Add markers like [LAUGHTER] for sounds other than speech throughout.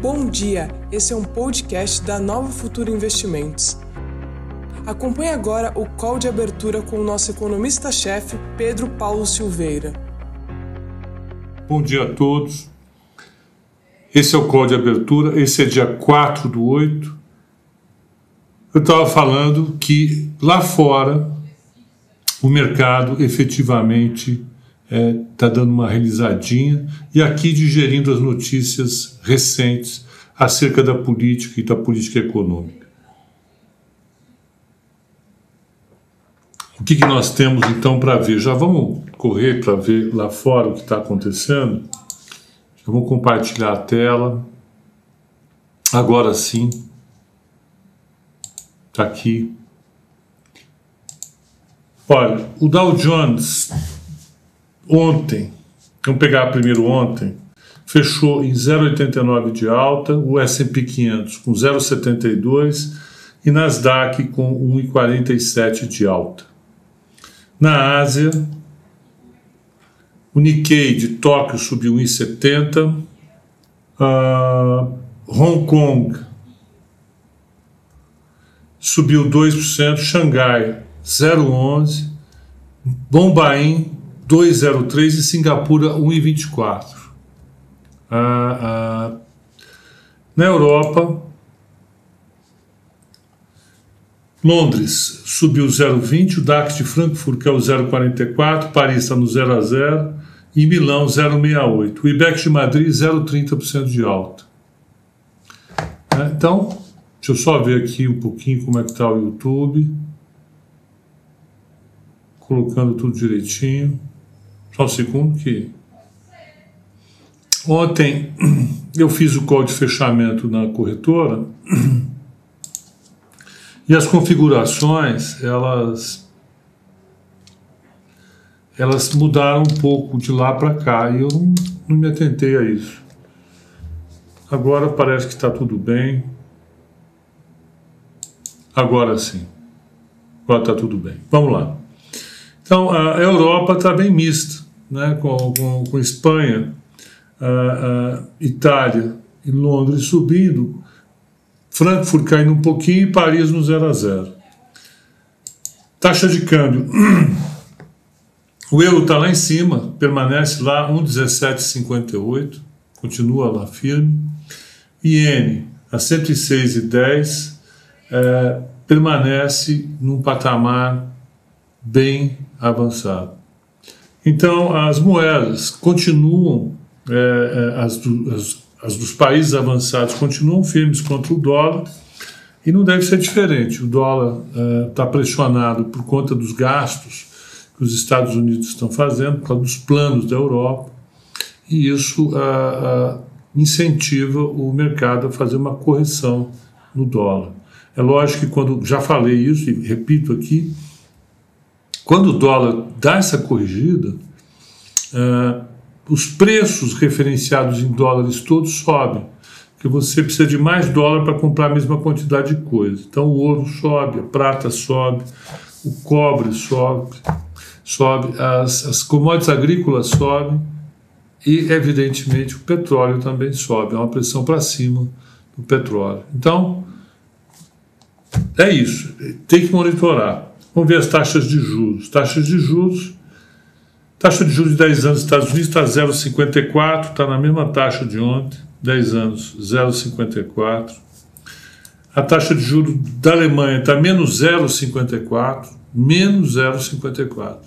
Bom dia, esse é um podcast da Nova Futura Investimentos. Acompanhe agora o call de abertura com o nosso economista-chefe, Pedro Paulo Silveira. Bom dia a todos. Esse é o call de abertura, esse é dia 4 do 8. Eu estava falando que lá fora o mercado efetivamente está é, tá dando uma realizadinha e aqui digerindo as notícias recentes acerca da política e da política econômica. O que, que nós temos então para ver? Já vamos correr para ver lá fora o que está acontecendo? Já vamos compartilhar a tela. Agora sim. Está aqui. Olha, o Dow Jones ontem, vamos pegar primeiro ontem, fechou em 0,89 de alta, o S&P 500 com 0,72 e Nasdaq com 1,47 de alta. Na Ásia, o Nikkei de Tóquio subiu 1,70, uh, Hong Kong subiu 2%, Xangai 0,11, Bombaim 2,03 e Singapura 1,24. Ah, ah, na Europa, Londres subiu 0,20, o DAX de Frankfurt que é o 0,44, Paris está no 0 a 0 e Milão 0,68. O IBEX de Madrid 0,30% de alta. É, então, deixa eu só ver aqui um pouquinho como é que está o YouTube. Colocando tudo direitinho. Só um segundo que. Ontem eu fiz o call de fechamento na corretora e as configurações elas elas mudaram um pouco de lá para cá e eu não, não me atentei a isso. Agora parece que está tudo bem. Agora sim. Agora está tudo bem. Vamos lá. Então, a Europa está bem mista, né, com, com, com Espanha, a, a Itália e Londres subindo, Frankfurt caindo um pouquinho e Paris no 0 a 0. Taxa de câmbio. O euro está lá em cima, permanece lá 1,1758, continua lá firme. Iene a 106,10 é, permanece num patamar bem avançado. Então, as moedas continuam, é, é, as, do, as, as, dos países avançados continuam firmes contra o dólar e não deve ser diferente. O dólar está é, pressionado por conta dos gastos que os Estados Unidos estão fazendo, por causa dos planos da Europa, e isso incentiva o mercado a fazer uma correção no dólar. É lógico que quando já falei isso e repito aqui, quando o dólar dá essa corrigida, uh, os preços referenciados em dólares todos sobem, porque você precisa de mais dólar para comprar a mesma quantidade de coisa. Então o ouro sobe, a prata sobe, o cobre sobe, sobe as, as commodities agrícolas sobem e, evidentemente, o petróleo também sobe. É uma pressão para cima do petróleo. Então, é isso. Tem que monitorar. Vamos ver as taxas de juros. Taxas de juros. Taxa de juros de 10 anos nos Estados Unidos está 0,54, está na mesma taxa de ontem, 10 anos, 0,54. A taxa de juros da Alemanha está menos 0,54, menos 0,54.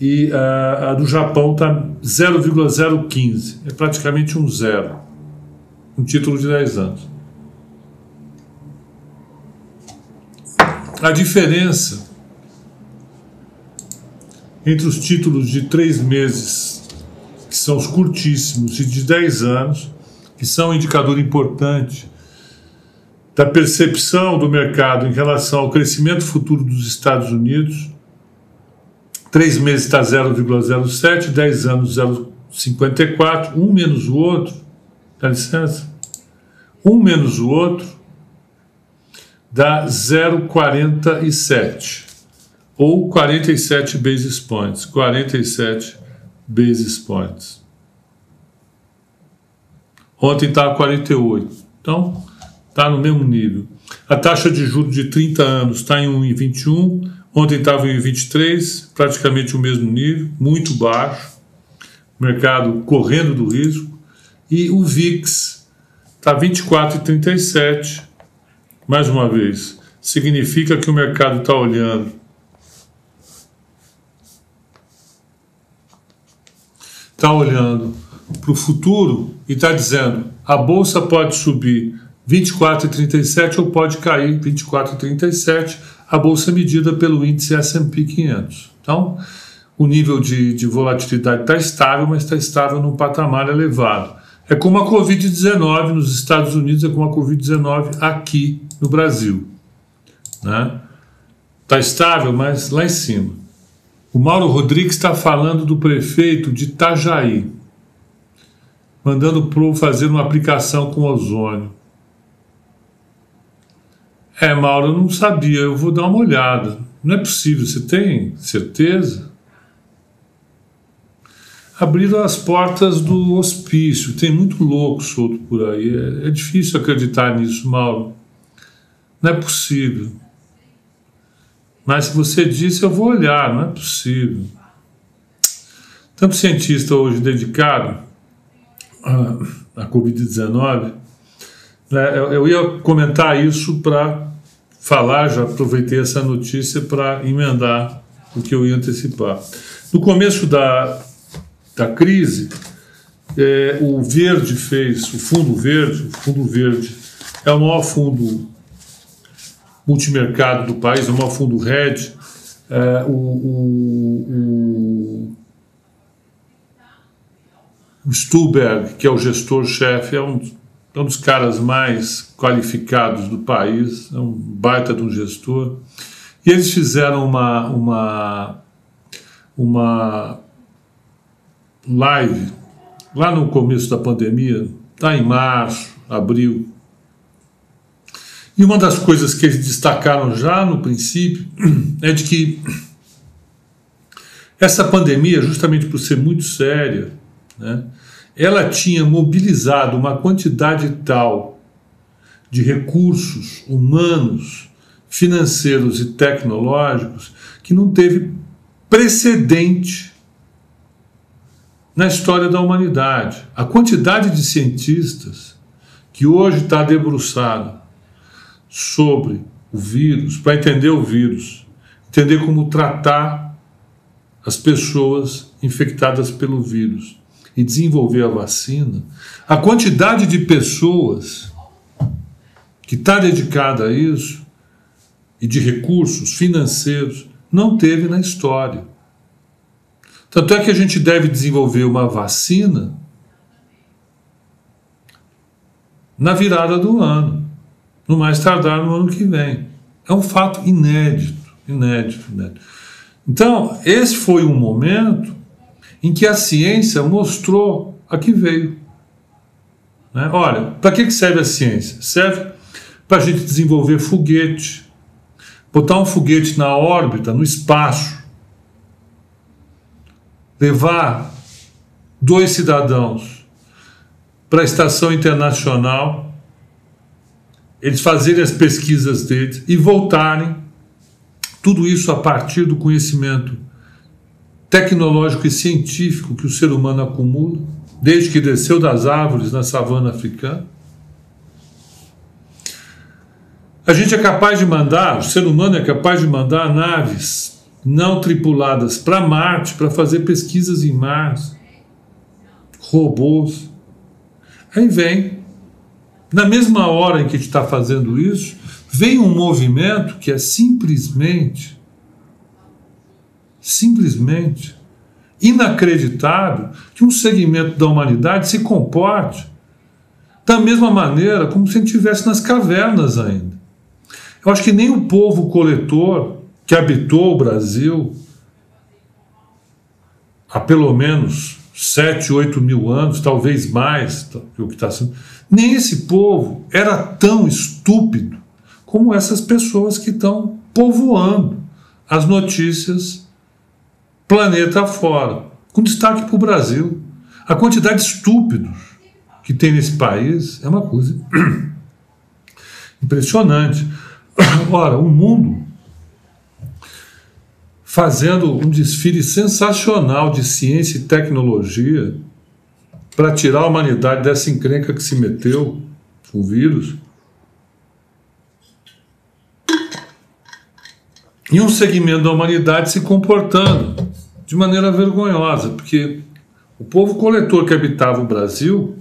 E a, a do Japão está 0,015, é praticamente um zero, um título de 10 anos. A diferença entre os títulos de três meses, que são os curtíssimos, e de dez anos, que são um indicador importante da percepção do mercado em relação ao crescimento futuro dos Estados Unidos, três meses está 0,07, dez anos 0,54, um menos o outro, dá licença, um menos o outro, dá 0,47 ou 47 basis points, 47 basis points. ontem estava 48. Então, está no mesmo nível. A taxa de juros de 30 anos está em 1,21, ontem estava em 1,23, praticamente o mesmo nível, muito baixo, mercado correndo do risco, e o VIX está 24,37, mais uma vez, significa que o mercado está olhando está olhando para o futuro e está dizendo a bolsa pode subir 24,37 ou pode cair 24,37, a bolsa é medida pelo índice S&P 500. Então, o nível de, de volatilidade está estável, mas está estável num patamar elevado. É como a Covid-19 nos Estados Unidos, é como a Covid-19 aqui no Brasil. Né? Está estável, mas lá em cima. O Mauro Rodrigues está falando do prefeito de Itajaí, mandando o fazer uma aplicação com ozônio. É, Mauro, eu não sabia, eu vou dar uma olhada. Não é possível, você tem certeza? Abriram as portas do hospício, tem muito louco solto por aí. É, é difícil acreditar nisso, Mauro. Não é possível. Mas se você disse, eu vou olhar, não é possível. Tanto cientista hoje dedicado à, Covid-19, né, eu, eu ia comentar isso para falar, já aproveitei essa notícia para emendar o que eu ia antecipar. No começo da, da crise, é, o Verde fez, o Fundo Verde, o Fundo Verde é o maior fundo multimercado do país, o maior fundo RED, é, o, o, o, Stuberg, que é o gestor-chefe, é um, é um dos caras mais qualificados do país, é um baita de um gestor. E eles fizeram uma, uma, uma live lá no começo da pandemia, está em março, abril, e uma das coisas que eles destacaram já no princípio é de que essa pandemia, justamente por ser muito séria, né, ela tinha mobilizado uma quantidade tal de recursos humanos, financeiros e tecnológicos que não teve precedente na história da humanidade. A quantidade de cientistas que hoje está debruçado sobre o vírus, para entender o vírus, entender como tratar as pessoas infectadas pelo vírus e desenvolver a vacina, a quantidade de pessoas que está dedicada a isso e de recursos financeiros não teve na história. Tanto é que a gente deve desenvolver uma vacina na virada do ano no mais tardar no ano que vem. É um fato inédito, inédito, inédito. Então, esse foi um momento em que a ciência mostrou a que veio. Né? Olha, para que serve a ciência? Serve para a gente desenvolver foguete, botar um foguete na órbita, no espaço, levar dois cidadãos para a estação internacional eles fazerem as pesquisas deles e voltarem, tudo isso a partir do conhecimento tecnológico e científico que o ser humano acumula, desde que desceu das árvores na savana africana. A gente é capaz de mandar, o ser humano é capaz de mandar naves não tripuladas para Marte para fazer pesquisas em Marte, robôs. Aí vem na mesma hora em que está fazendo isso, vem um movimento que é simplesmente, simplesmente inacreditável que um segmento da humanidade se comporte da mesma maneira como se estivesse nas cavernas ainda. Eu acho que nem o povo coletor que habitou o Brasil há pelo menos sete, oito mil anos, talvez mais, o que está sendo nem esse povo era tão estúpido como essas pessoas que estão povoando as notícias planeta fora, com destaque para o Brasil. A quantidade de estúpidos que tem nesse país é uma coisa [CLEARS THROAT] impressionante. Ora, o mundo fazendo um desfile sensacional de ciência e tecnologia para tirar a humanidade dessa encrenca que se meteu com o vírus. E um segmento da humanidade se comportando de maneira vergonhosa, porque o povo coletor que habitava o Brasil,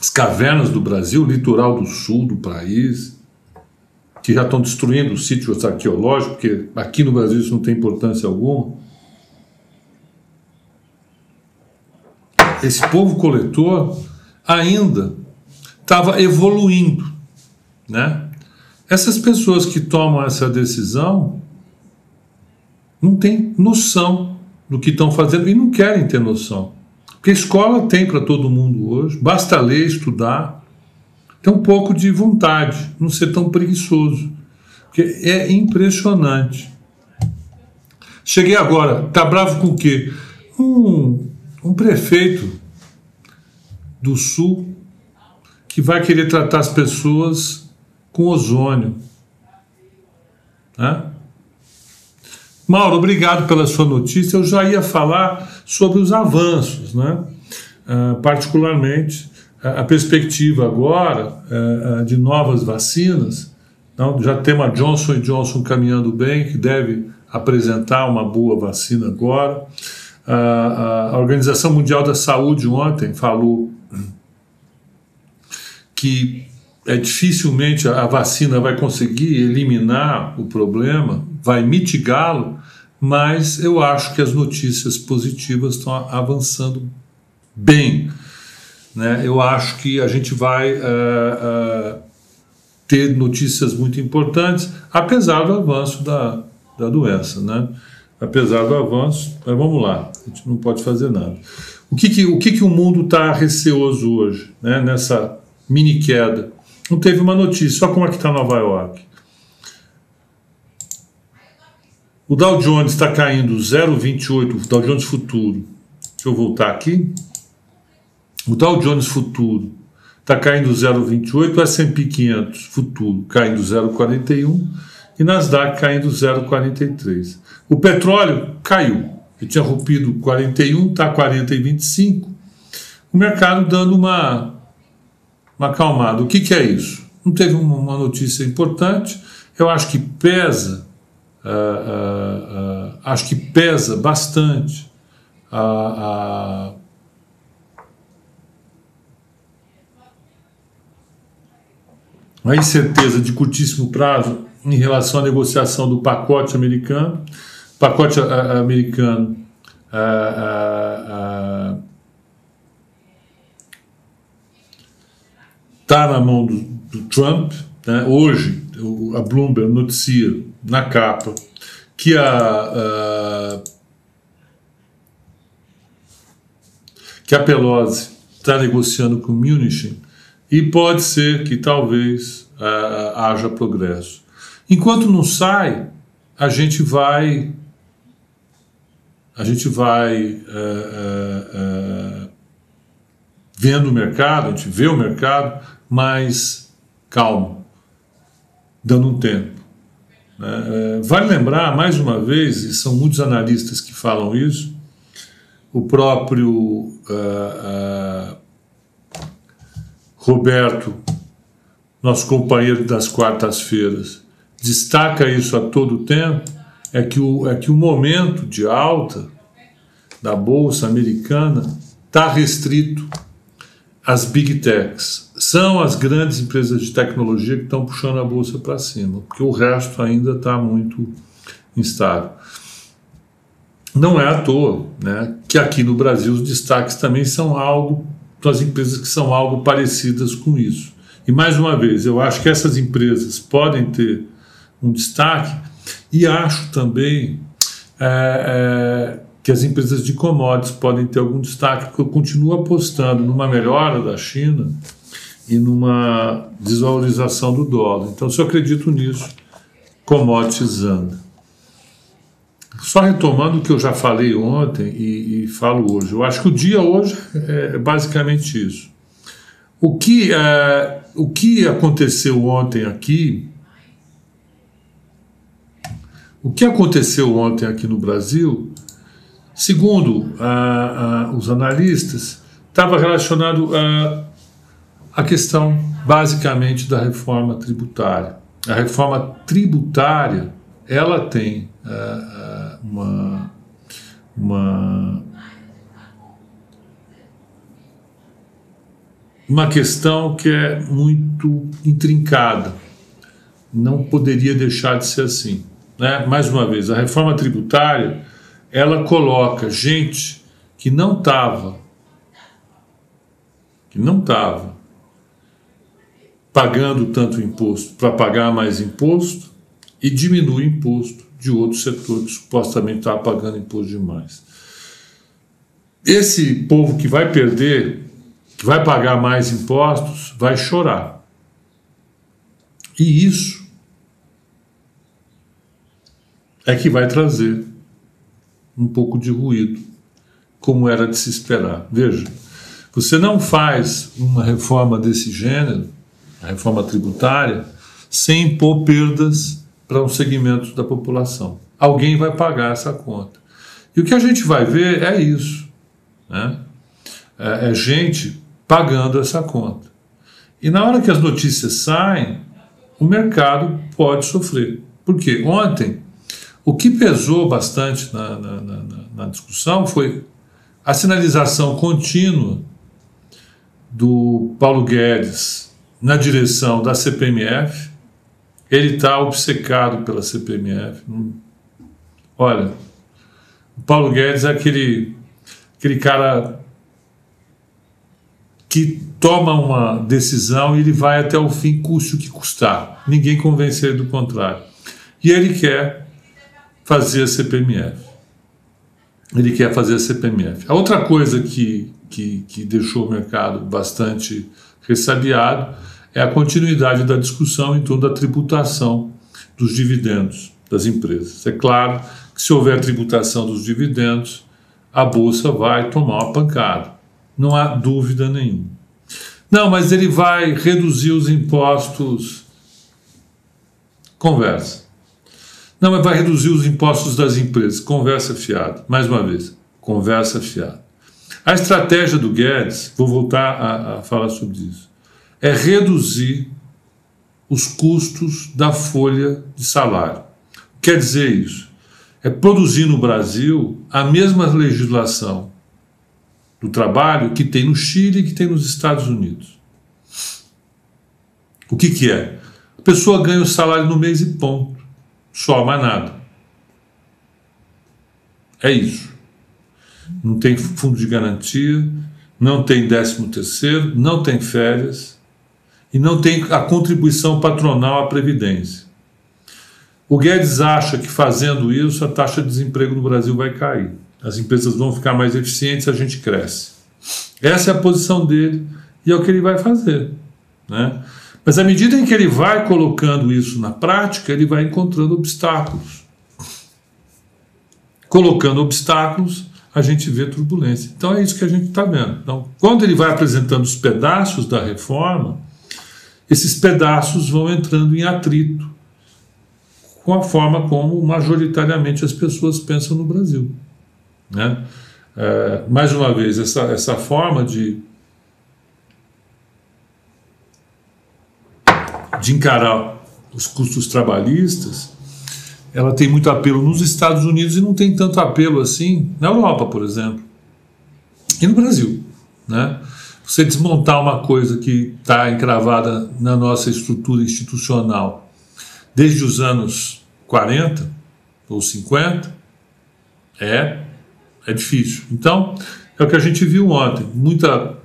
as cavernas do Brasil, o litoral do sul do país, que já estão destruindo os sítios arqueológicos, porque aqui no Brasil isso não tem importância alguma. Esse povo coletor ainda estava evoluindo, né? Essas pessoas que tomam essa decisão não têm noção do que estão fazendo e não querem ter noção. Porque escola tem para todo mundo hoje, basta ler, estudar, ter um pouco de vontade, não ser tão preguiçoso. Porque é impressionante. Cheguei agora, tá bravo com o quê? Um, um prefeito do Sul que vai querer tratar as pessoas com ozônio. Né? Mauro, obrigado pela sua notícia. Eu já ia falar sobre os avanços, né? Uh, particularmente a perspectiva agora uh, de novas vacinas. Então, já temos a Johnson Johnson caminhando bem, que deve apresentar uma boa vacina agora. Uh, a Organização Mundial da Saúde ontem falou que é dificilmente a vacina vai conseguir eliminar o problema, vai mitigá-lo, mas eu acho que as notícias positivas estão avançando bem. Né? Eu acho que a gente vai uh, uh, ter notícias muito importantes, apesar do avanço da, da doença. Né? Apesar do avanço, mas vamos lá, a gente não pode fazer nada. O que, que o, que, que o mundo está receoso hoje, né? nessa mini queda. Não teve uma notícia, só como é que está Nova York. O Dow Jones está caindo 0,28, o Dow Jones futuro. Deixa eu voltar aqui. O Dow Jones futuro está caindo 0,28, o S&P 500 futuro caindo 0,41 e Nasdaq caindo 0,43. O petróleo caiu, ele tinha rompido 41, está 40,25. O mercado dando uma uma acalmada. O que, que é isso? Não teve uma notícia importante. Eu acho que pesa, uh, uh, uh, acho que pesa bastante a, a, a incerteza de curtíssimo prazo em relação à negociação do pacote americano. Pacote americano está na mão do, do Trump. Né? Hoje, a Bloomberg noticia na capa que a, a que a Pelosi está negociando com Mnuchin e pode ser que talvez uh, haja progresso. Enquanto não sai, a gente vai a gente vai uh, uh, vendo o mercado, a gente vê o mercado, mais calmo, dando um tempo. Né? Vale lembrar, mais uma vez, e são muitos analistas que falam isso, o próprio uh, uh, Roberto, nosso companheiro das quartas-feiras, destaca isso a todo tempo, é que o, é que o momento de alta da Bolsa Americana está restrito às Big Techs, são as grandes empresas de tecnologia que estão puxando a bolsa para cima, porque o resto ainda está muito instável. Não é à toa né, que aqui no Brasil os destaques também são algo, são as empresas que são algo parecidas com isso. E mais uma vez, eu acho que essas empresas podem ter um destaque e acho também é, é, que as empresas de commodities podem ter algum destaque, porque eu continuo apostando numa melhora da China e numa desvalorização do dólar. Então, se eu acredito nisso, commodities anda. Só retomando o que eu já falei ontem e, e, falo hoje, eu acho que o dia hoje é basicamente isso. O que, é, o que aconteceu ontem aqui, o que aconteceu ontem aqui no Brasil, segundo os analistas, estava relacionado a, a questão basicamente da reforma tributária. A reforma tributária ela tem uh, uma, uma uma questão que é muito intrincada. Não poderia deixar de ser assim. Né? Mais uma vez, a reforma tributária ela coloca gente que não estava que não estava pagando tanto imposto para pagar mais imposto e diminui imposto de outro setor que supostamente estava pagando imposto demais. Esse povo que vai perder que vai pagar mais impostos vai chorar. E isso é que vai trazer um pouco de ruído, como era de se esperar. Veja, você não faz uma reforma desse gênero, a reforma tributária, sem impor perdas para um segmento da população. Alguém vai pagar essa conta. E o que a gente vai ver é isso. Né? É, é gente pagando essa conta. E na hora que as notícias saem, o mercado pode sofrer. Porque ontem, o que pesou bastante na, na, na, na discussão foi a sinalização contínua do Paulo Guedes na direção da CPMF. Ele está obcecado pela CPMF. Olha, o Paulo Guedes é aquele, aquele cara que toma uma decisão e ele vai até o fim, custe o que custar. Ninguém convence ele do contrário. E ele quer fazer a CPMF. Ele quer fazer a CPMF. A outra coisa que, que, que deixou o mercado bastante ressabiado é a continuidade da discussão em torno da tributação dos dividendos das empresas. É claro que se houver tributação dos dividendos, a bolsa vai tomar uma pancada não há dúvida nenhuma. Não, mas ele vai reduzir os impostos. Conversa. Não, mas vai reduzir os impostos das empresas. Conversa fiada. Mais uma vez, conversa fiada. A estratégia do Guedes, vou voltar a, a falar sobre isso, é reduzir os custos da folha de salário. Quer dizer isso? É produzir no Brasil a mesma legislação do trabalho que tem no Chile e que tem nos Estados Unidos. O que, que é? A pessoa ganha o salário no mês e ponto. Só mais nada. É isso. Não tem fundo de garantia, não tem décimo terceiro, não tem férias e não tem a contribuição patronal à Previdência. O Guedes acha que fazendo isso a taxa de desemprego no Brasil vai cair as empresas vão ficar mais eficientes, a gente cresce. Essa é a posição dele e é o que ele vai fazer. Né? Mas à medida em que ele vai colocando isso na prática, ele vai encontrando obstáculos. Colocando obstáculos, a gente vê turbulência. Então é isso que a gente está vendo. Então, quando ele vai apresentando os pedaços da reforma, esses pedaços vão entrando em atrito com a forma como majoritariamente as pessoas pensam no Brasil. Né? É, mais uma vez, essa, essa forma de, de encarar os custos trabalhistas, ela tem muito apelo nos Estados Unidos e não tem tanto apelo assim na Europa, por exemplo, e no Brasil. Né? Você desmontar uma coisa que está encravada na nossa estrutura institucional desde os anos 40 ou 50 é é difícil. Então, é o que a gente viu ontem. Muita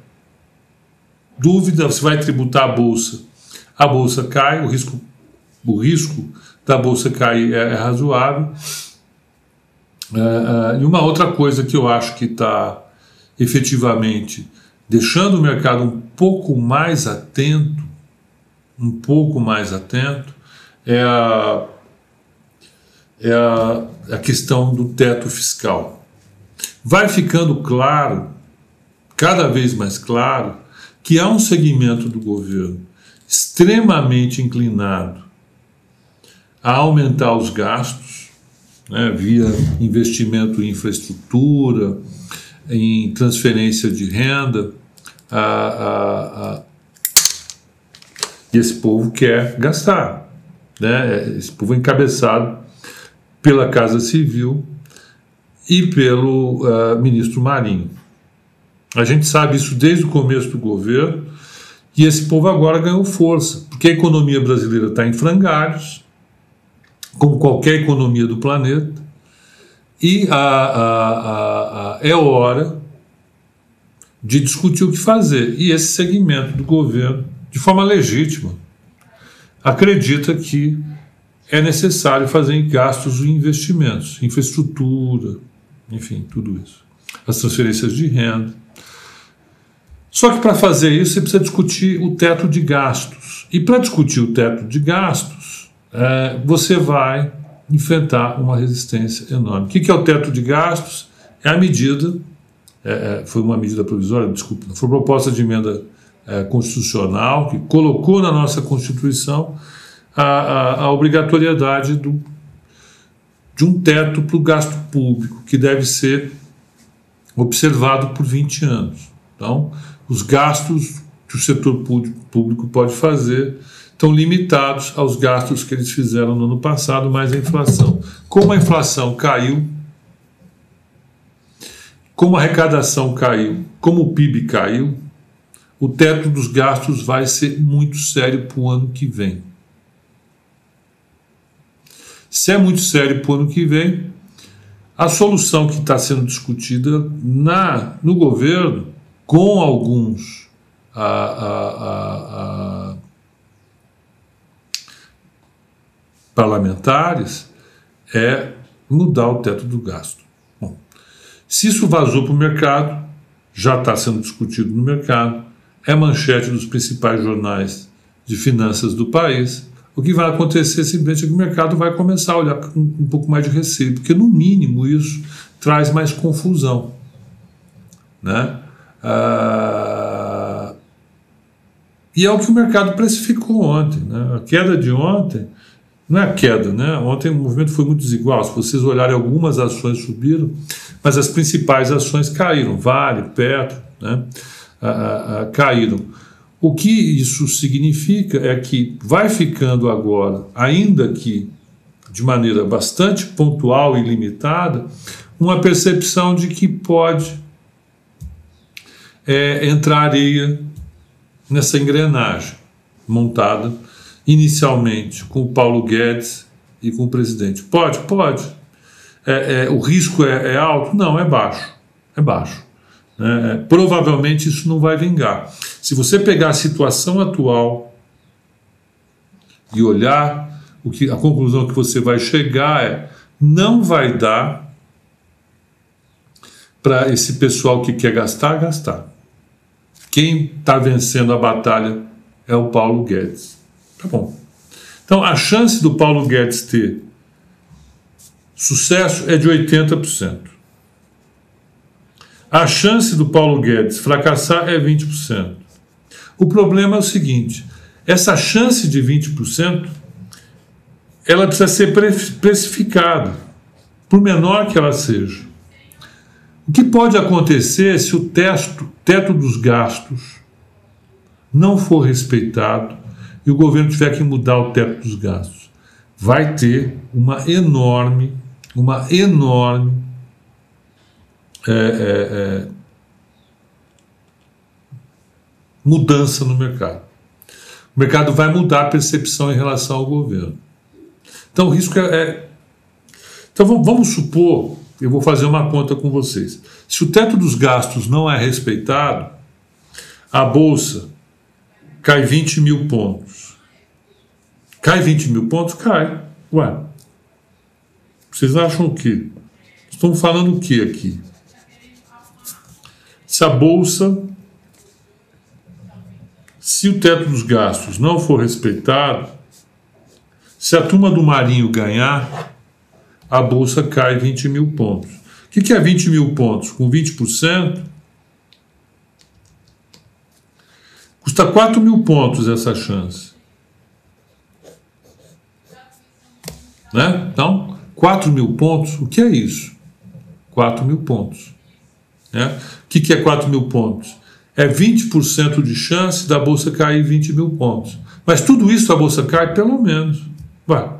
dúvida se vai tributar a bolsa. A bolsa cai, o risco, o risco da bolsa cair é, é razoável. É, é, e uma outra coisa que eu acho que está efetivamente deixando o mercado um pouco mais atento, um pouco mais atento, é a, é a, a questão do teto fiscal. Vai ficando claro, cada vez mais claro, que há um segmento do governo extremamente inclinado a aumentar os gastos, né, via investimento em infraestrutura, em transferência de renda, a, a, a, esse povo quer gastar. Né? Esse povo é encabeçado pela Casa Civil e pelo uh, ministro Marinho. A gente sabe isso desde o começo do governo e esse povo agora ganhou força, porque a economia brasileira está em frangalhos, como qualquer economia do planeta, e a, a, a, é hora de discutir o que fazer. E esse segmento do governo, de forma legítima, acredita que é necessário fazer gastos e investimentos, infraestrutura, enfim, tudo isso. As transferências de renda. Só que para fazer isso você precisa discutir o teto de gastos. E para discutir o teto de gastos, é, você vai enfrentar uma resistência enorme. O que é o teto de gastos? É a medida, é, é foi uma medida provisória, desculpa, foi proposta de emenda é, constitucional que colocou na nossa Constituição a, a, a obrigatoriedade do, de um teto para o gasto público, que deve ser observado por 20 anos. Então, os gastos que o setor público pode fazer estão limitados aos gastos que eles fizeram no ano passado, mais a inflação. Como a inflação caiu, como a arrecadação caiu, como o PIB caiu, o teto dos gastos vai ser muito sério para o ano que vem. Se é muito sério para o ano que vem, a solução que está sendo discutida na, no governo, com alguns a, a, a, parlamentares, é mudar o teto do gasto. Bom, se isso vazou para o mercado, já está sendo discutido no mercado, é manchete dos principais jornais de finanças do país o que vai acontecer simplesmente é que o mercado vai começar a olhar com um pouco mais de receio, porque no mínimo isso traz mais confusão. Né? Ah, e é o que o mercado precificou ontem. Né? A queda de ontem, não é a queda, né? ontem o movimento foi muito desigual. Se vocês olharem, algumas ações subiram, mas as principais ações caíram. Vale, Petro, né? Caíram. O que isso significa é que vai ficando agora, ainda que de maneira bastante pontual e limitada, uma percepção de que pode é, entrar areia nessa engrenagem montada inicialmente com o Paulo Guedes e com o presidente. Pode? Pode. É, é, o risco é, é, alto? Não, é baixo. É baixo. É, provavelmente isso não vai vingar. Se você pegar a situação atual e olhar, o que, a conclusão que você vai chegar é: não vai dar para esse pessoal que quer gastar, gastar. Quem está vencendo a batalha é o Paulo Guedes. Tá bom. Então, a chance do Paulo Guedes ter sucesso é de 80%. A chance do Paulo Guedes fracassar é 20%. O problema é o seguinte: essa chance de 20% ela precisa ser precificada, por menor que ela seja. O que pode acontecer se o teto, teto dos gastos não for respeitado e o governo tiver que mudar o teto dos gastos? Vai ter uma enorme, uma enorme é, é, é, mudança no mercado. O mercado vai mudar a percepção em relação ao governo. Então, o risco é. é... Então, vamos supor, eu vou fazer uma conta com vocês. Se o teto dos gastos não é respeitado, a bolsa cai 20 mil pontos. Cai 20 mil pontos? Cai. Ué. Vocês acham o quê? Estão falando o que aqui? Se a bolsa se o teto dos gastos não for respeitado, se a turma do Marinho ganhar, a bolsa cai 20 mil pontos. O que é 20 mil pontos? Com 20%, Custa 4 mil pontos essa chance. Né? Então, 4 mil pontos, o que é isso? 4 mil pontos. Né? O que, que é 4 mil pontos? É 20% de chance da bolsa cair 20 mil pontos. Mas tudo isso a bolsa cai pelo menos. Vai.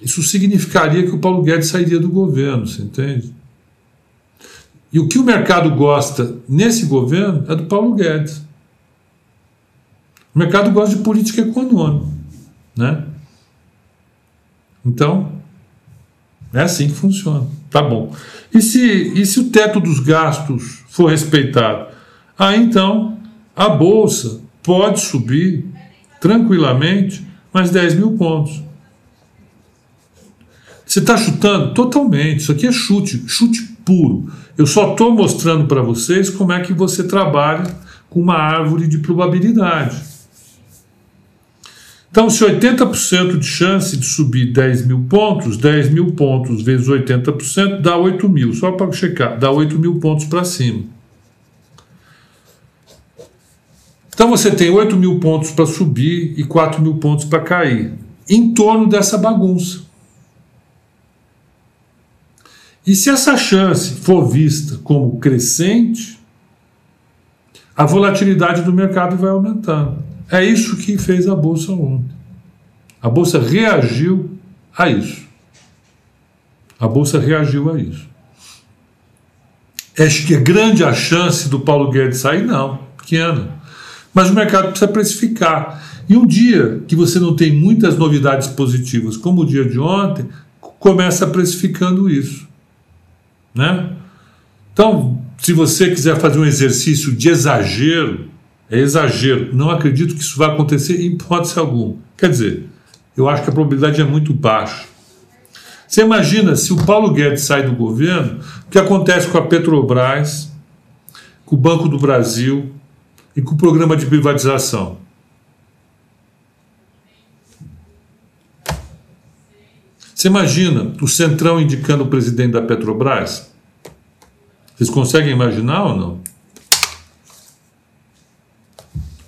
Isso significaria que o Paulo Guedes sairia do governo, você entende? E o que o mercado gosta nesse governo é do Paulo Guedes. O mercado gosta de política econômica. Né? Então, é assim que funciona. Tá bom. E se, e se o teto dos gastos for respeitado? Aí então a bolsa pode subir tranquilamente mais 10 mil pontos. Você está chutando? Totalmente. Isso aqui é chute, chute puro. Eu só estou mostrando para vocês como é que você trabalha com uma árvore de probabilidade. Então, se 80% de chance de subir 10 mil pontos, 10 mil pontos vezes 80% dá 8 mil. Só para checar, dá 8 mil pontos para cima. Então você tem 8 mil pontos para subir e 4 mil pontos para cair, em torno dessa bagunça. E se essa chance for vista como crescente, a volatilidade do mercado vai aumentando. É isso que fez a Bolsa ontem. A Bolsa reagiu a isso. A Bolsa reagiu a isso. É que é grande a chance do Paulo Guedes sair? Não, pequena. Mas o mercado precisa precificar. E um dia que você não tem muitas novidades positivas, como o dia de ontem, começa precificando isso. Né? Então, se você quiser fazer um exercício de exagero, é exagero. Não acredito que isso vai acontecer em hipótese alguma. Quer dizer, eu acho que a probabilidade é muito baixa. Você imagina se o Paulo Guedes sai do governo, o que acontece com a Petrobras, com o Banco do Brasil e com o programa de privatização? Você imagina o Centrão indicando o presidente da Petrobras? Vocês conseguem imaginar ou não?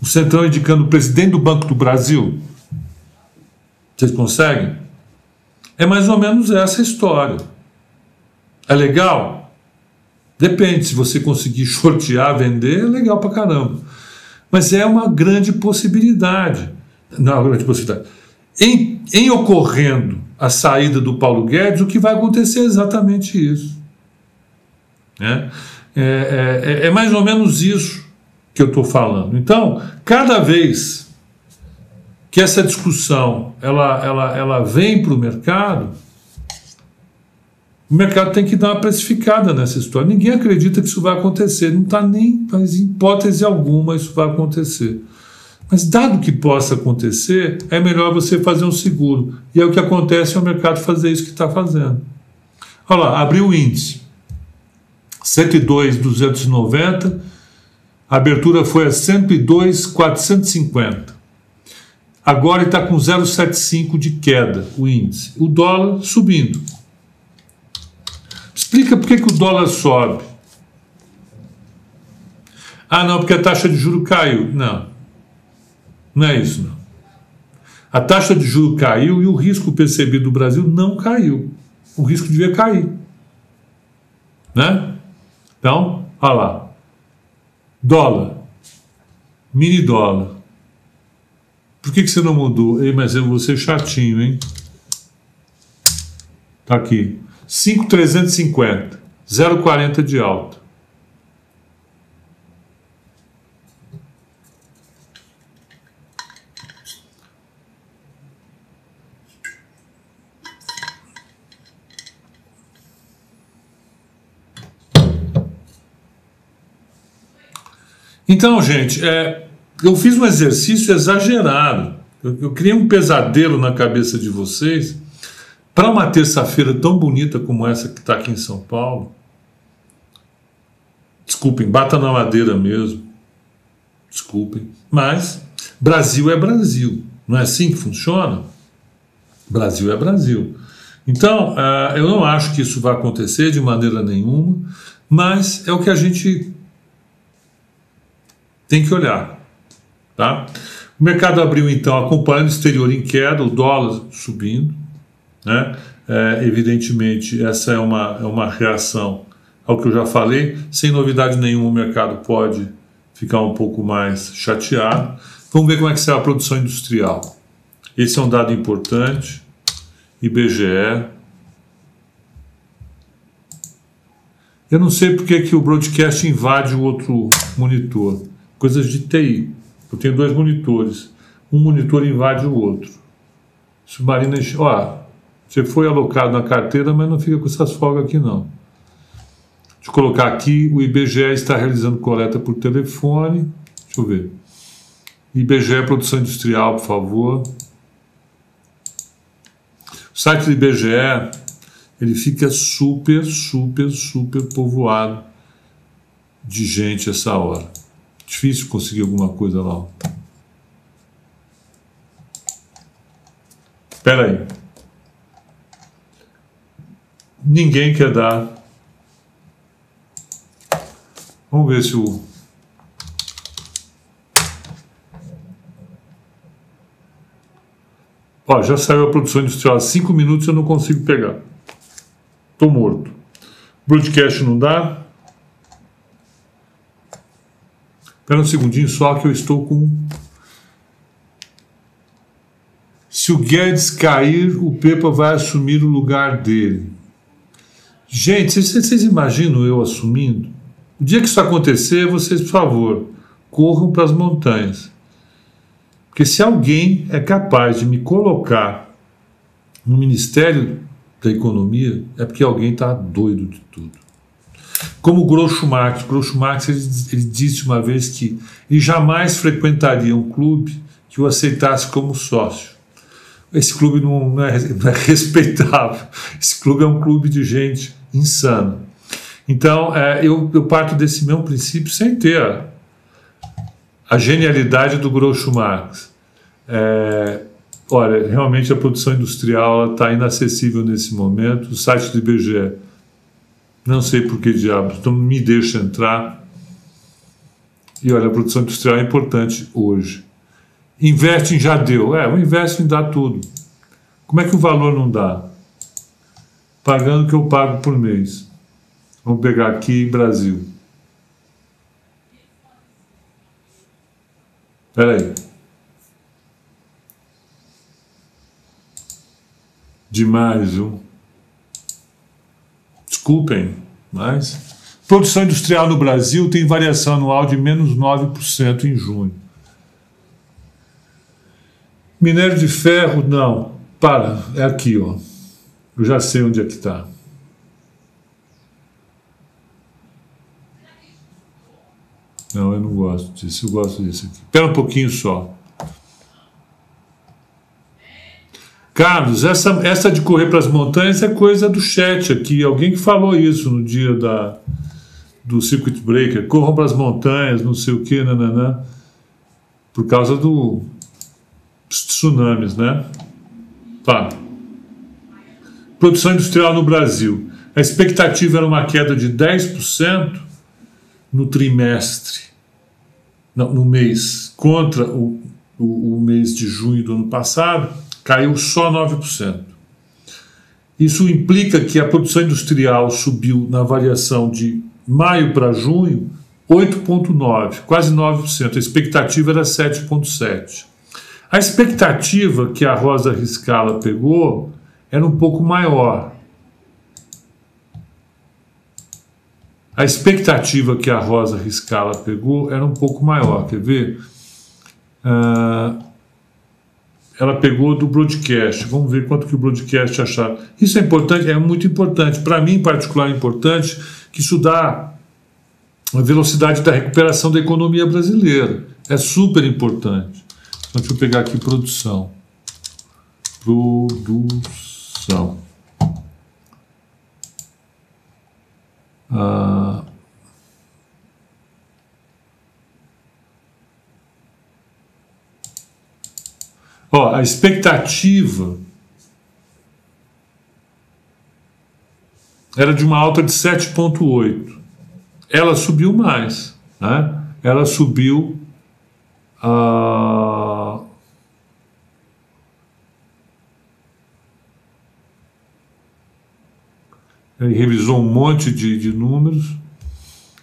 o Centrão indicando o presidente do Banco do Brasil? Vocês conseguem? É mais ou menos essa história. É legal? Depende, se você conseguir shortear, vender, é legal pra caramba. Mas é uma grande possibilidade. Não, uma grande possibilidade. Em, em ocorrendo a saída do Paulo Guedes, o que vai acontecer é exatamente isso. É, é, é, é mais ou menos isso que eu estou falando. Então, cada vez que essa discussão ela, ela, ela vem para o mercado, o mercado tem que dar uma precificada nessa história. Ninguém acredita que isso vai acontecer, não está nem, mas em hipótese alguma isso vai acontecer. Mas dado que possa acontecer, é melhor você fazer um seguro. E é o que acontece é o mercado fazer isso que está fazendo. Olha lá, abriu o índice. 102,290 a abertura foi a 102,450. Agora está com 0,75 de queda o índice. O dólar subindo. Explica por que, que o dólar sobe. Ah, não, porque a taxa de juro caiu. Não. Não é isso, não. A taxa de juro caiu e o risco percebido do Brasil não caiu. O risco devia cair. Né? Então, olha lá. Dólar. Mini dólar. Por que, que você não mudou? Ei, mas eu vou ser chatinho, hein? Tá aqui. 5,350. 0,40 de alta. Então, gente, é, eu fiz um exercício exagerado. Eu, eu criei um pesadelo na cabeça de vocês para uma terça-feira tão bonita como essa que está aqui em São Paulo. Desculpem, bata na madeira mesmo. Desculpem. Mas Brasil é Brasil. Não é assim que funciona? Brasil é Brasil. Então, uh, eu não acho que isso vai acontecer de maneira nenhuma, mas é o que a gente Tem que olhar. Tá? O mercado abriu então acompanhando o exterior em queda, o dólar subindo. Né? É, evidentemente, essa é uma, é uma reação ao que eu já falei. Sem novidade nenhuma, o mercado pode ficar um pouco mais chateado. Vamos ver como é que será a produção industrial. Esse é um dado importante. IBGE. Eu não sei porque que o broadcast invade o outro monitor. Coisas de TI. Eu tenho dois monitores. Um monitor invade o outro. Submarina. Ó, você foi alocado na carteira, mas não fica com essas folgas aqui não. Deixa eu colocar aqui, o IBGE está realizando coleta por telefone. Deixa eu ver. IBGE Produção Industrial, por favor. O site do IBGE, ele fica super, super, super povoado de gente essa hora. Difícil conseguir alguma coisa lá. Espera aí. Ninguém quer dar. Vamos ver se o. Ó, já saiu a produção industrial há cinco minutos eu não consigo pegar. Tô morto. Broadcast não dá. Espera um segundinho só que eu estou com. Se o Guedes cair, o Pepa vai assumir o lugar dele. Gente, vocês, vocês imaginam eu assumindo? O dia que isso acontecer, vocês, por favor, corram para as montanhas. Porque se alguém é capaz de me colocar no Ministério da Economia, é porque alguém está doido de tudo. Como Groucho Marx. Groucho Marx ele, ele disse uma vez que ele jamais frequentaria um clube que o aceitasse como sócio esse clube não, não, é, [LAUGHS] não, é, respeitável. Esse clube é um clube de gente insana. Então, é, eu, eu, parto desse mesmo princípio sem ter a, a genialidade do Groucho Marx. É, olha, realmente a produção industrial está inacessível nesse momento. O site do IBGE, não sei por que diabos, não me deixa entrar. E olha, a produção industrial é importante hoje. Investe em já deu. É, o investe em dá tudo. Como é que o valor não dá? Pagando o que eu pago por mês. Vamos pegar aqui Brasil. Espera aí. Demais, viu? Desculpem, mas. Produção industrial no Brasil tem variação anual de menos 9% em junho. Minério de ferro, não. Para, é aqui, ó. Eu já sei onde é que está. Não, eu não gosto disso, eu gosto disso aqui. Espera um pouquinho só. Carlos, essa, essa de correr para as montanhas é coisa do chat aqui. Alguém que falou isso no dia da, do Circuit Breaker. Corram para as montanhas, não sei o que, nananã. Por causa do, tsunamis, né? Tá. Produção industrial no Brasil. A expectativa era uma queda de 10% no trimestre, no mês, contra o, o, o mês de junho do ano passado, caiu só 9%. Isso implica que a produção industrial subiu na variação de maio para junho 8,9%, quase 9%. A expectativa era 7,7%. A expectativa que a Rosa Riscala pegou era um pouco maior. A expectativa que a Rosa Riscala pegou era um pouco maior. Quer ver? Uh, ela pegou do broadcast. Vamos ver quanto que o broadcast achar. Isso é importante, é muito importante. Para mim, em particular, é importante que isso dá a velocidade da recuperação da economia brasileira. É super importante. Então, deixa eu pegar aqui produção. Produção. Ah, ó, a expectativa era de uma alta de 7,8. Ela subiu mais. Né? ela subiu a. Ele revisou um monte de, de números.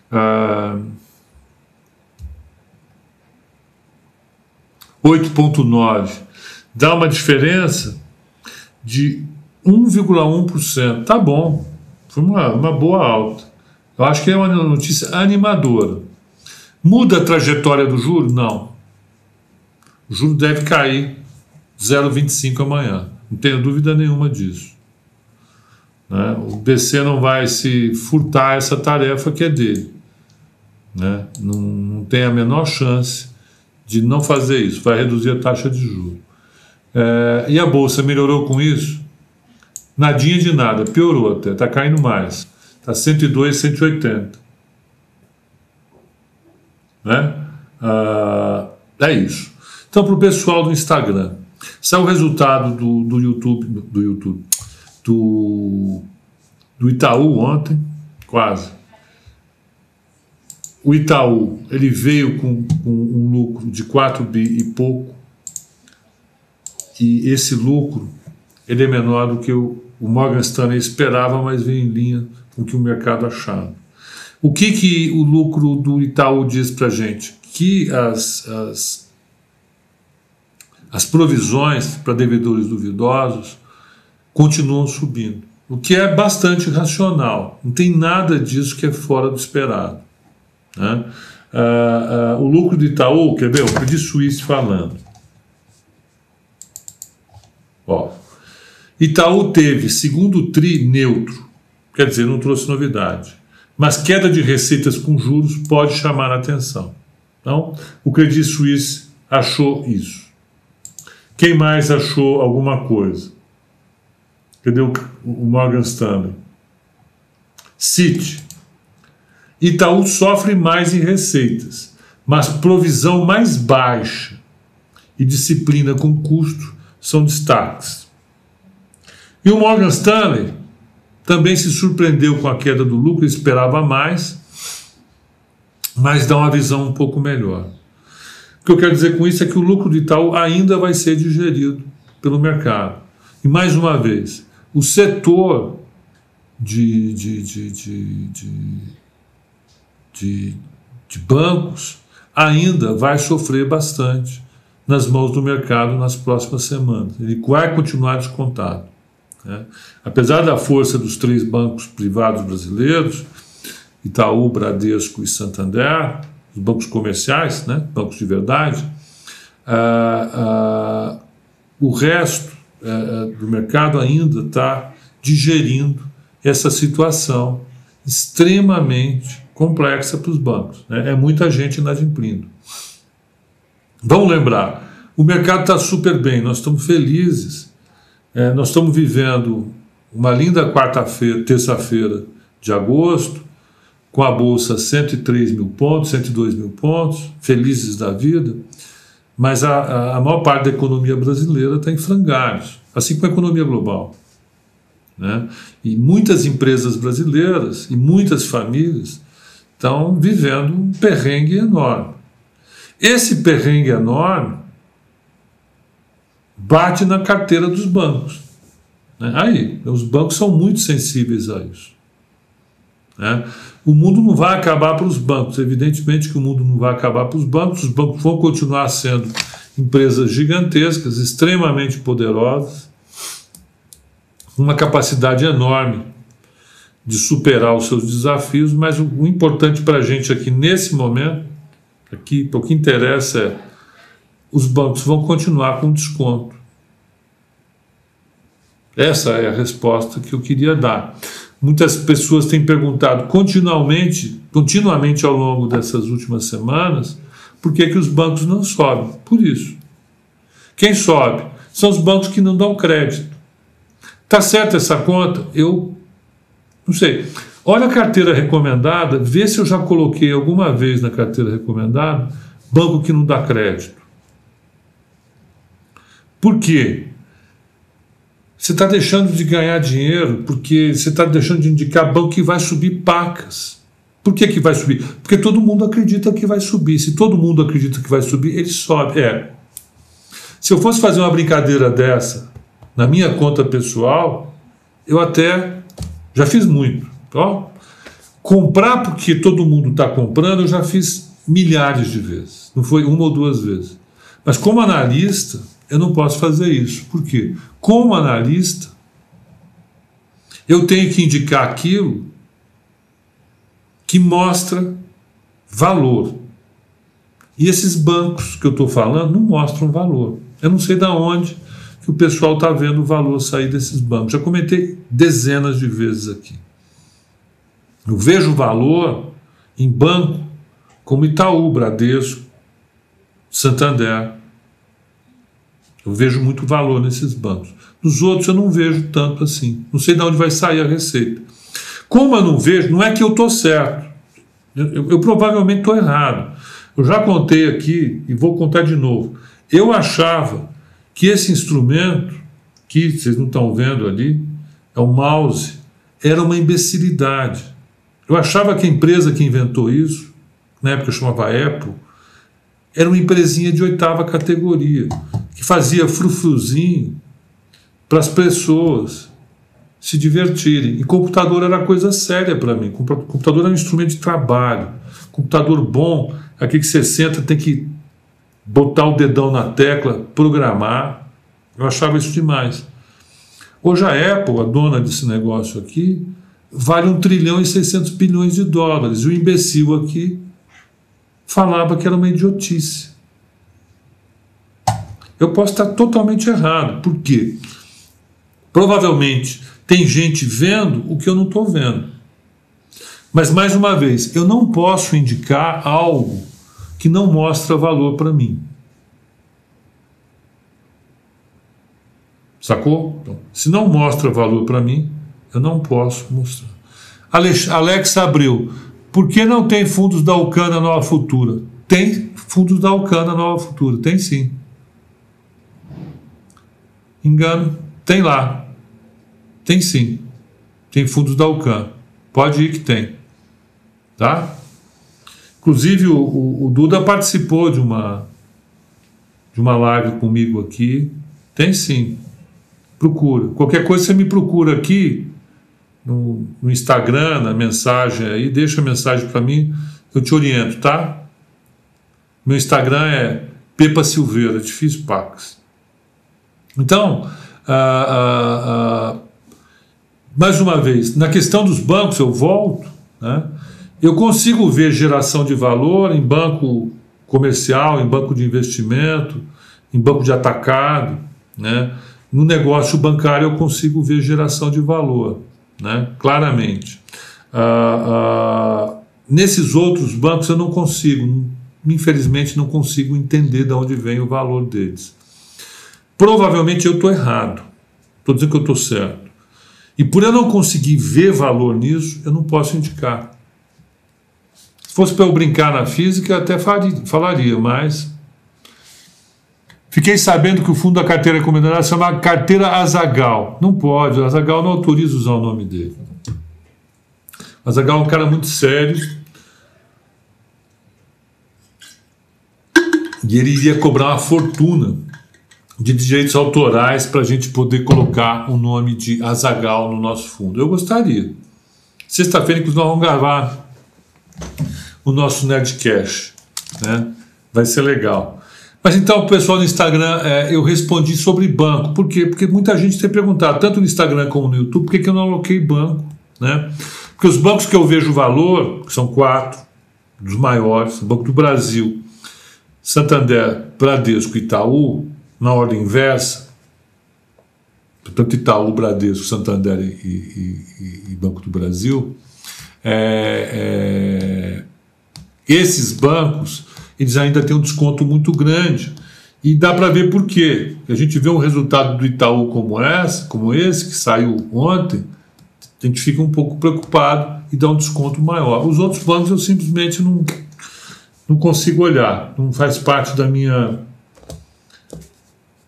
Ah, 8,9 dá uma diferença de 1,1%. Tá bom, foi uma, uma boa alta. Eu acho que é uma notícia animadora. Muda a trajetória do juro? Não. O juro deve cair 0,25 amanhã. Não tenho dúvida nenhuma disso. Né? O BC não vai se furtar essa tarefa que é dele. Né? Não, não tem a menor chance de não fazer isso. Vai reduzir a taxa de juros. É, e a bolsa melhorou com isso? Nadinha de nada, piorou até, está caindo mais. Está 102, 180. Né? Ah, é isso. Então, para o pessoal do Instagram, saiu o resultado do, do YouTube, do YouTube, do, do Itaú ontem, quase. O Itaú ele veio com, com um lucro de 4 bi e pouco, e esse lucro ele é menor do que o, o Morgan Stanley esperava, mas vem em linha com o que o mercado achava. O que, que o lucro do Itaú diz para a gente? Que as, as, as provisões para devedores duvidosos continuam subindo, o que é bastante racional. Não tem nada disso que é fora do esperado. Né? Ah, ah, o lucro do Itaú, quer ver? O Credit Suisse falando. Ó, Itaú teve segundo tri neutro, quer dizer, não trouxe novidade. Mas queda de receitas com juros pode chamar a atenção. Então, o Credit Suisse achou isso. Quem mais achou alguma coisa? Cadê o, Morgan Stanley? City. Itaú sofre mais em receitas, mas provisão mais baixa e disciplina com custo são destaques. E o Morgan Stanley também se surpreendeu com a queda do lucro, esperava mais, mas dá uma visão um pouco melhor. O que eu quero dizer com isso é que o lucro do Itaú ainda vai ser digerido pelo mercado. E mais uma vez, o setor de, de, de, de, de, de bancos ainda vai sofrer bastante nas mãos do mercado nas próximas semanas. Ele vai continuar descontado. Né? Apesar da força dos três bancos privados brasileiros, Itaú, Bradesco e Santander, os bancos comerciais, né? bancos de verdade, ah, ah, o resto ah, do mercado ainda está digerindo essa situação extremamente complexa para os bancos. Né? É muita gente inadimplindo. Vamos lembrar, o mercado está super bem, nós estamos felizes é, nós estamos vivendo uma linda quarta-feira, terça-feira de agosto, com a Bolsa 103 mil pontos, 102 mil pontos, felizes da vida, mas a, a maior parte da economia brasileira está em frangalhos, assim como a economia global. Né? E muitas empresas brasileiras e muitas famílias estão vivendo um perrengue enorme. Esse perrengue enorme bate na carteira dos bancos. Né? Aí, os bancos são muito sensíveis a isso. Né? O mundo não vai acabar para os bancos, evidentemente que o mundo não vai acabar para os bancos, os bancos vão continuar sendo empresas gigantescas, extremamente poderosas, uma capacidade enorme de superar os seus desafios, mas o, importante para a gente aqui nesse momento, aqui, o que interessa é os bancos vão continuar com desconto. Essa é a resposta que eu queria dar. Muitas pessoas têm perguntado continuamente, continuamente ao longo dessas últimas semanas, por que, que os bancos não sobem? Por isso. Quem sobe? São os bancos que não dão crédito. Tá certa essa conta? Eu não sei. Olha a carteira recomendada, vê se eu já coloquei alguma vez na carteira recomendada banco que não dá crédito. Por quê? Você está deixando de ganhar dinheiro porque você está deixando de indicar banco que vai subir pacas. Por que, que vai subir? Porque todo mundo acredita que vai subir. Se todo mundo acredita que vai subir, ele sobe. É. Se eu fosse fazer uma brincadeira dessa na minha conta pessoal, eu até já fiz muito. Ó, comprar porque todo mundo está comprando, eu já fiz milhares de vezes. Não foi uma ou duas vezes. Mas como analista, eu não posso fazer isso. Por quê? Como analista, eu tenho que indicar aquilo que mostra valor. E esses bancos que eu estou falando não mostram valor. Eu não sei de onde que o pessoal está vendo o valor sair desses bancos. Já comentei dezenas de vezes aqui. Eu vejo valor em banco como Itaú, Bradesco, Santander. Eu vejo muito valor nesses bancos. Nos outros eu não vejo tanto assim. Não sei de onde vai sair a receita. Como eu não vejo, não é que eu estou certo. Eu, eu, eu provavelmente estou errado. Eu já contei aqui e vou contar de novo. Eu achava que esse instrumento, que vocês não estão vendo ali, é o mouse, era uma imbecilidade. Eu achava que a empresa que inventou isso, na época chamava Apple, era uma empresinha de oitava categoria, que fazia frufruzinho para as pessoas se divertirem. E computador era coisa séria para mim. Computador era um instrumento de trabalho. Computador bom, aqui que você senta, tem que botar o dedão na tecla, programar. Eu achava isso demais. Hoje a Apple, a dona desse negócio aqui, vale um trilhão e 600 bilhões de dólares. O imbecil aqui falava que era uma idiotice. Eu posso estar totalmente errado. Por quê? Provavelmente tem gente vendo o que eu não estou vendo. Mas, mais uma vez, eu não posso indicar algo que não mostra valor para mim. Sacou? Então, se não mostra valor para mim, eu não posso mostrar. Alex, Abreu, por que não tem fundos da Alcana Nova Futura? Tem fundos da Alcana Nova Futura, tem sim. Engano, tem lá. Tem sim. Tem fundos da Alcan. Pode ir que tem. Tá? Inclusive o, o, o, Duda participou de uma de uma live comigo aqui. Tem sim. Procura. Qualquer coisa você me procura aqui no, no Instagram, na mensagem aí, deixa a mensagem para mim, eu te oriento, tá? Meu Instagram é Pepa Silveira, difícil Pax. Então, ah, ah, ah, mais uma vez, na questão dos bancos, eu volto, né? eu consigo ver geração de valor em banco comercial, em banco de investimento, em banco de atacado. Né? No negócio bancário, eu consigo ver geração de valor, né? claramente. Ah, ah, nesses outros bancos, eu não consigo, infelizmente, não consigo entender de onde vem o valor deles. Provavelmente eu estou errado, estou dizendo que eu estou certo. E por eu não conseguir ver valor nisso, eu não posso indicar. Se fosse para eu brincar na física, até falaria, mas. Fiquei sabendo que o fundo da carteira recomendada se chama Carteira Azagal. Não pode, o Azagal não autoriza usar o nome dele. Azagal é um cara muito sério. E ele iria cobrar uma fortuna de direitos autorais para a gente poder colocar o nome de Azagal no nosso fundo. Eu gostaria. Sexta-feira, inclusive, nós vamos gravar o nosso Nerdcast. Né? Vai ser legal. Mas então, pessoal no Instagram, é, eu respondi sobre banco. Por quê? Porque muita gente tem perguntado, tanto no Instagram como no YouTube, por que, que eu não aloquei banco? Né? Porque os bancos que eu vejo valor, que são quatro, dos maiores, Banco do Brasil, Santander, Bradesco e Itaú, na ordem inversa, portanto Itaú, Bradesco, Santander e, e, e Banco do Brasil, é, é, esses bancos eles ainda têm um desconto muito grande e dá para ver por quê. A gente vê um resultado do Itaú como essa, como esse que saiu ontem, a gente fica um pouco preocupado e dá um desconto maior. Os outros bancos eu simplesmente não, não consigo olhar, não faz parte da minha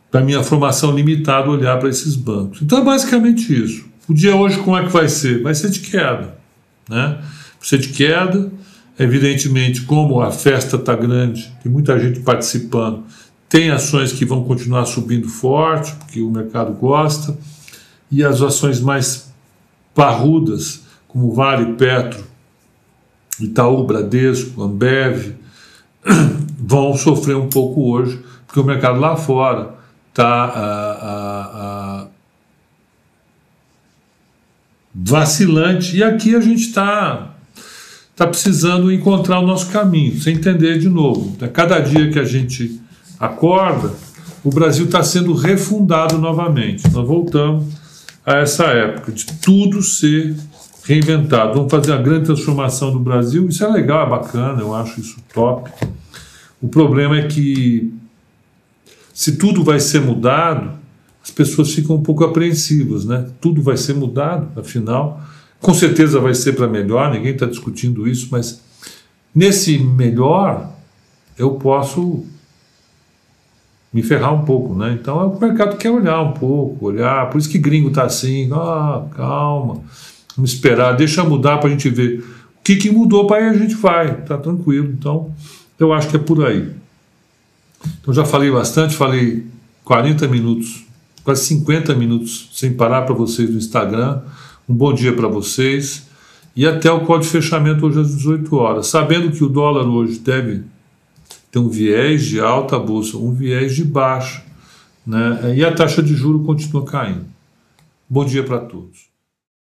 da minha formação limitada, olhar para esses bancos. Então é basicamente isso. O dia hoje, como é que vai ser? Vai ser de queda. Né? precisa de queda. Evidentemente, como a festa está grande, tem muita gente participando, tem ações que vão continuar subindo forte, porque o mercado gosta, e as ações mais parrudas, como Vale, Petro, Itaú, Bradesco, Ambev, [CLEARS THROAT] vão sofrer um pouco hoje, porque o mercado lá fora está ah, ah, ah, vacilante. E aqui a gente está tá precisando encontrar o nosso caminho, sem entender de novo. Cada dia que a gente acorda, o Brasil está sendo refundado novamente. Nós voltamos a essa época de tudo ser reinventado. Vamos fazer a grande transformação do Brasil. Isso é legal, é bacana, eu acho isso top. O problema é que se tudo vai ser mudado, as pessoas ficam um pouco apreensivas, né? Tudo vai ser mudado, afinal, com certeza vai ser para melhor, ninguém está discutindo isso, mas nesse melhor eu posso me ferrar um pouco, né? Então o mercado quer olhar um pouco, olhar, por isso que gringo está assim, ah, calma, vamos esperar, deixa mudar para a gente ver o que, que mudou para aí a gente vai, tá tranquilo. Então eu acho que é por aí. Então já falei bastante, falei 40 minutos, quase 50 minutos sem parar para vocês no Instagram. Um bom dia para vocês e até o código de fechamento hoje às 18 horas. Sabendo que o dólar hoje deve ter um viés de alta bolsa, um viés de baixa, né? e a taxa de juro continua caindo. Bom dia para todos.